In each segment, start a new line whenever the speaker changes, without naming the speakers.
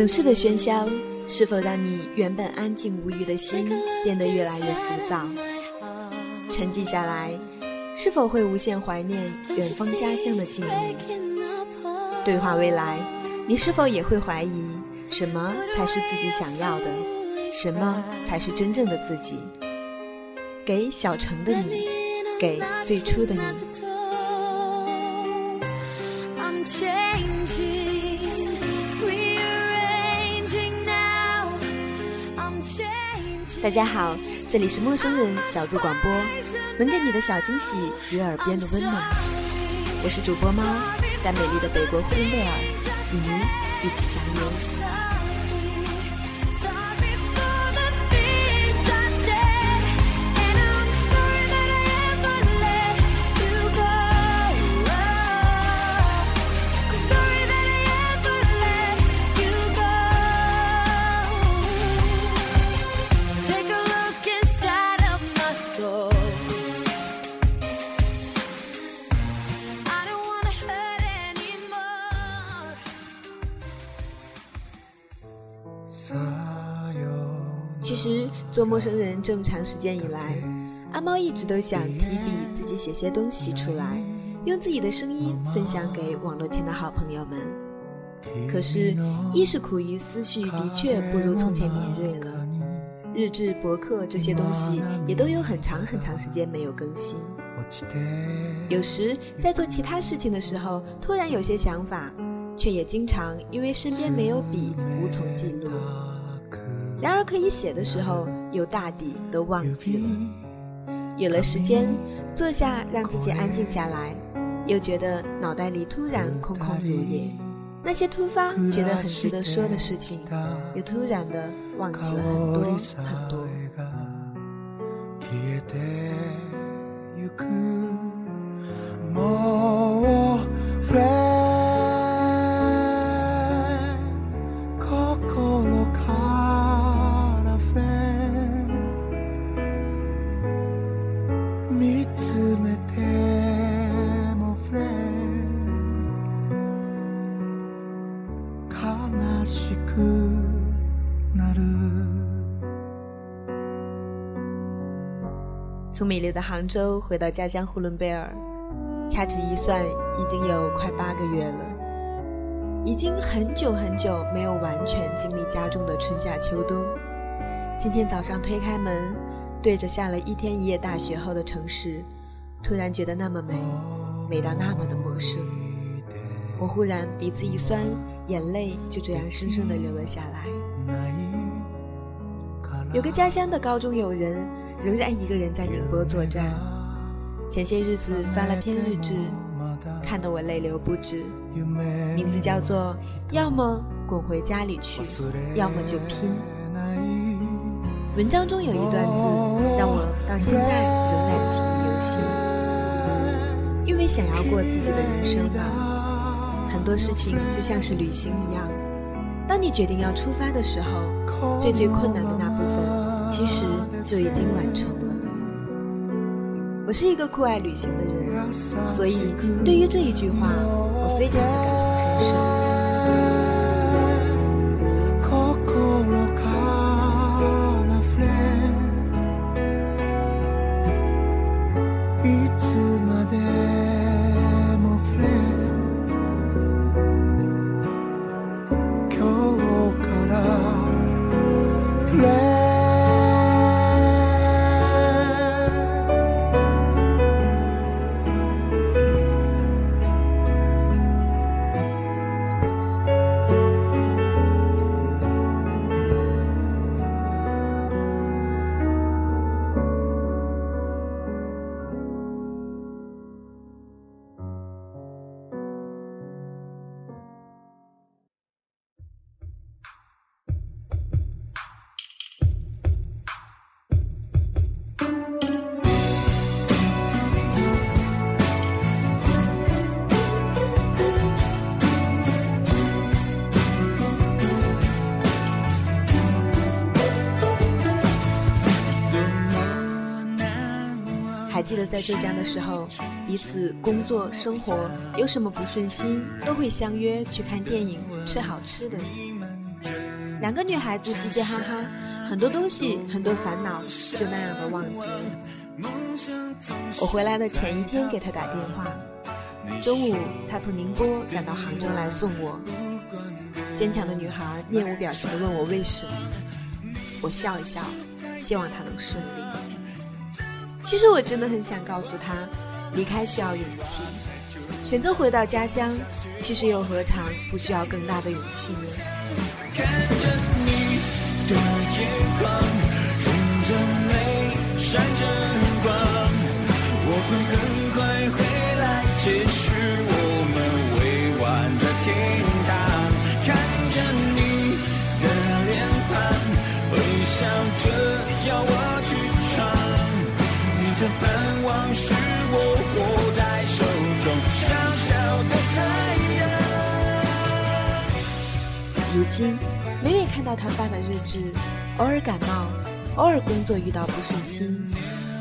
城市的喧嚣是否让你原本安静无语的心变得越来越浮躁？沉寂下来，是否会无限怀念远方家乡的静谧？对话未来，你是否也会怀疑什么才是自己想要的？什么才是真正的自己？给小城的你，给最初的你。大家好，这里是陌生人小组广播，能给你的小惊喜与耳边的温暖。我是主播猫，在美丽的北国呼伦贝尔，与您一起相约。其实做陌生人这么长时间以来，阿猫一直都想提笔自己写些东西出来，用自己的声音分享给网络前的好朋友们。可是，一是苦于思绪的确不如从前敏锐了，日志、博客这些东西也都有很长很长时间没有更新。有时在做其他事情的时候，突然有些想法，却也经常因为身边没有笔，无从记录。然而可以写的时候，又大抵都忘记了。有了时间，坐下让自己安静下来，又觉得脑袋里突然空空如也。那些突发觉得很值得说的事情，又突然的忘记了很多很多。从美丽的杭州回到家乡呼伦贝尔，掐指一算，已经有快八个月了。已经很久很久没有完全经历家中的春夏秋冬。今天早上推开门，对着下了一天一夜大雪后的城市，突然觉得那么美，美到那么的陌生。我忽然鼻子一酸，眼泪就这样生生的流了下来。有个家乡的高中友人。仍然一个人在宁波作战。前些日子翻了篇日志，看得我泪流不止。名字叫做“要么滚回家里去，要么就拼”。文章中有一段字让我到现在仍然记忆犹新。因为想要过自己的人生啊，很多事情就像是旅行一样。当你决定要出发的时候，最最困难的那部分。其实就已经完成了。我是一个酷爱旅行的人，所以对于这一句话，我非常的感同身受。在浙江的时候，彼此工作生活有什么不顺心，都会相约去看电影、吃好吃的。两个女孩子嘻嘻哈哈，很多东西、很多烦恼就那样的忘记了。我回来的前一天给她打电话，中午她从宁波赶到杭州来送我。坚强的女孩面无表情地问我为什么，我笑一笑，希望她能顺利。其实我真的很想告诉他，离开需要勇气，选择回到家乡，其实又何尝不需要更大的勇气呢？看着你的眼眶，忍着泪，闪着光，我会闯，你的盼望是我握在手中小小的太阳。如今。每每看到他发的日志，偶尔感冒，偶尔工作遇到不顺心，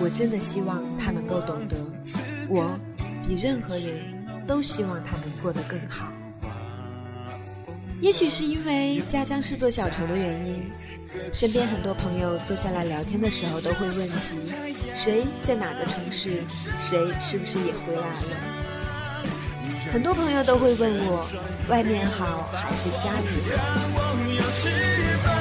我真的希望他能够懂得，我比任何人都希望他能过得更好。也许是因为家乡是座小城的原因，身边很多朋友坐下来聊天的时候都会问及谁在哪个城市，谁是不是也回来了。很多朋友都会问我，外面好还是家里。好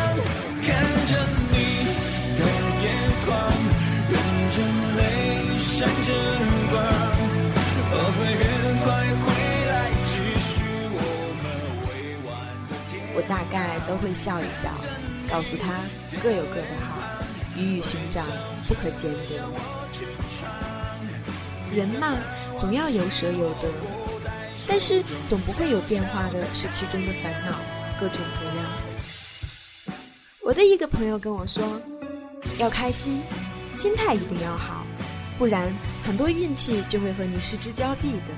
我大概都会笑一笑，告诉他各有各的好，鱼与熊掌不可兼得。人嘛，总要有舍有得。但是总不会有变化的是其中的烦恼，各种各样。我的一个朋友跟我说，要开心，心态一定要好，不然很多运气就会和你失之交臂的。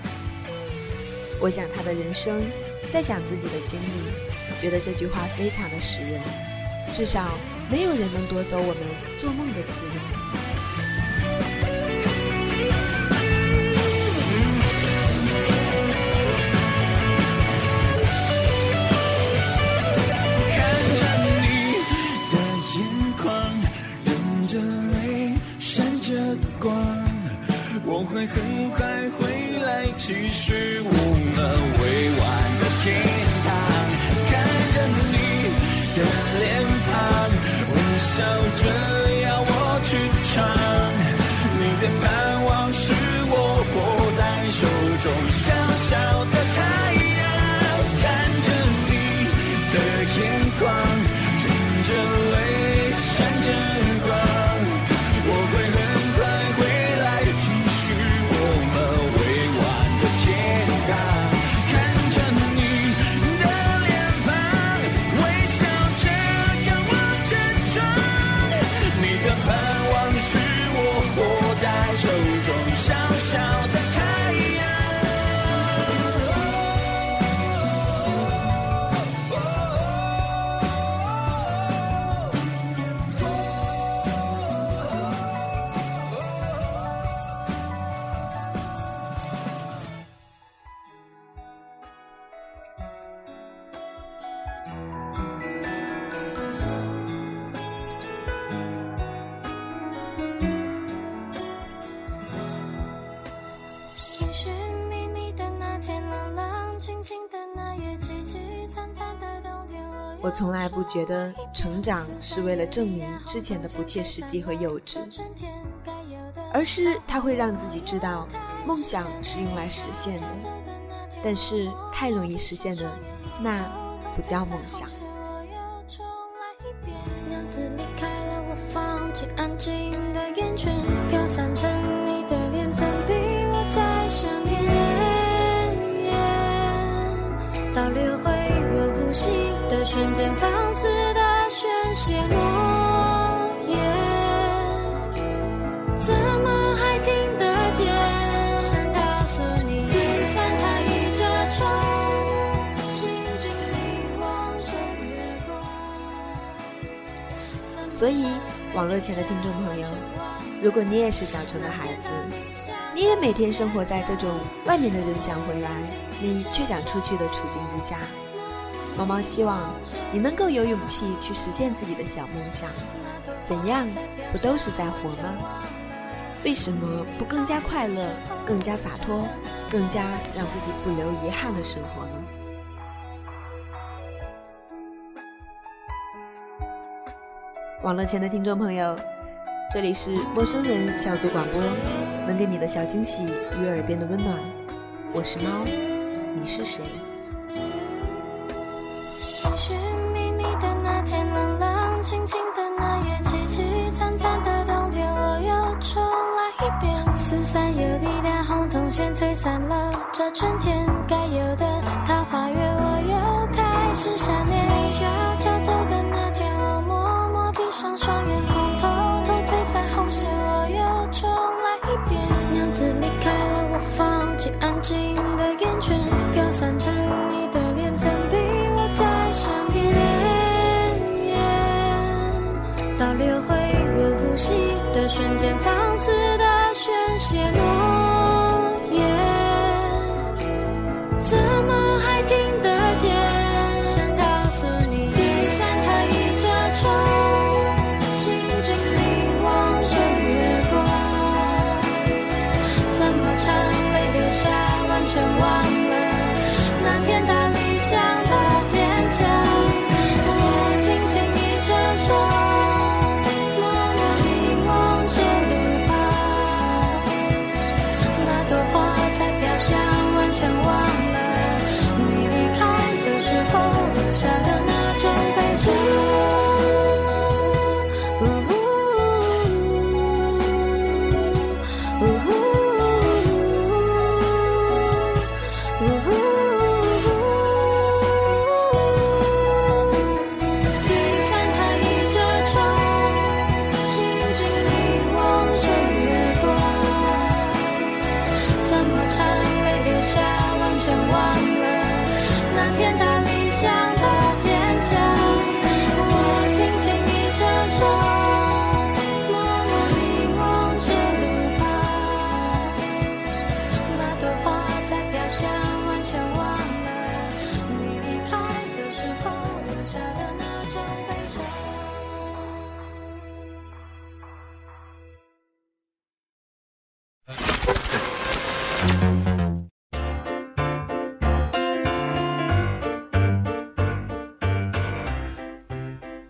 我想他的人生，在想自己的经历，觉得这句话非常的实用。至少没有人能夺走我们做梦的自由。会很快回来，继续我们未完的天堂。看着你的脸眼眶，忍着泪，我从来不觉得成长是为了证明之前的不切实际和幼稚，而是它会让自己知道，梦想是用来实现的，但是太容易实现的，那不叫梦想。的所以，网络前的听众朋友，如果你也是小城的孩子，你也每天生活在这种外面的人想回来，你却想出去的处境之下。毛毛希望你能够有勇气去实现自己的小梦想。怎样，不都是在活吗？为什么不更加快乐、更加洒脱、更加让自己不留遗憾的生活呢？网络前的听众朋友，这里是陌生人小组广播，能给你的小惊喜与耳边的温暖。我是猫，你是谁？
寻寻觅觅的那天，冷冷清清的那夜，凄凄惨惨的冬天，我又重来一遍。疏散有力量，红铜线吹散了这春天我又重来一遍。娘子离开了，我放弃安静的眼圈，飘散成你的脸，怎比我在身边？倒流回我呼吸的瞬间，放肆的宣泄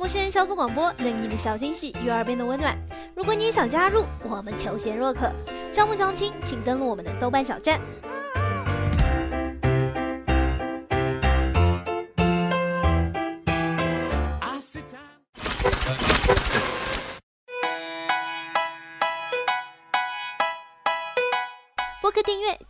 是人小组广播，能给你们小惊喜与耳边的温暖。如果你也想加入，我们求贤若渴。招募相亲，请登录我们的豆瓣小站。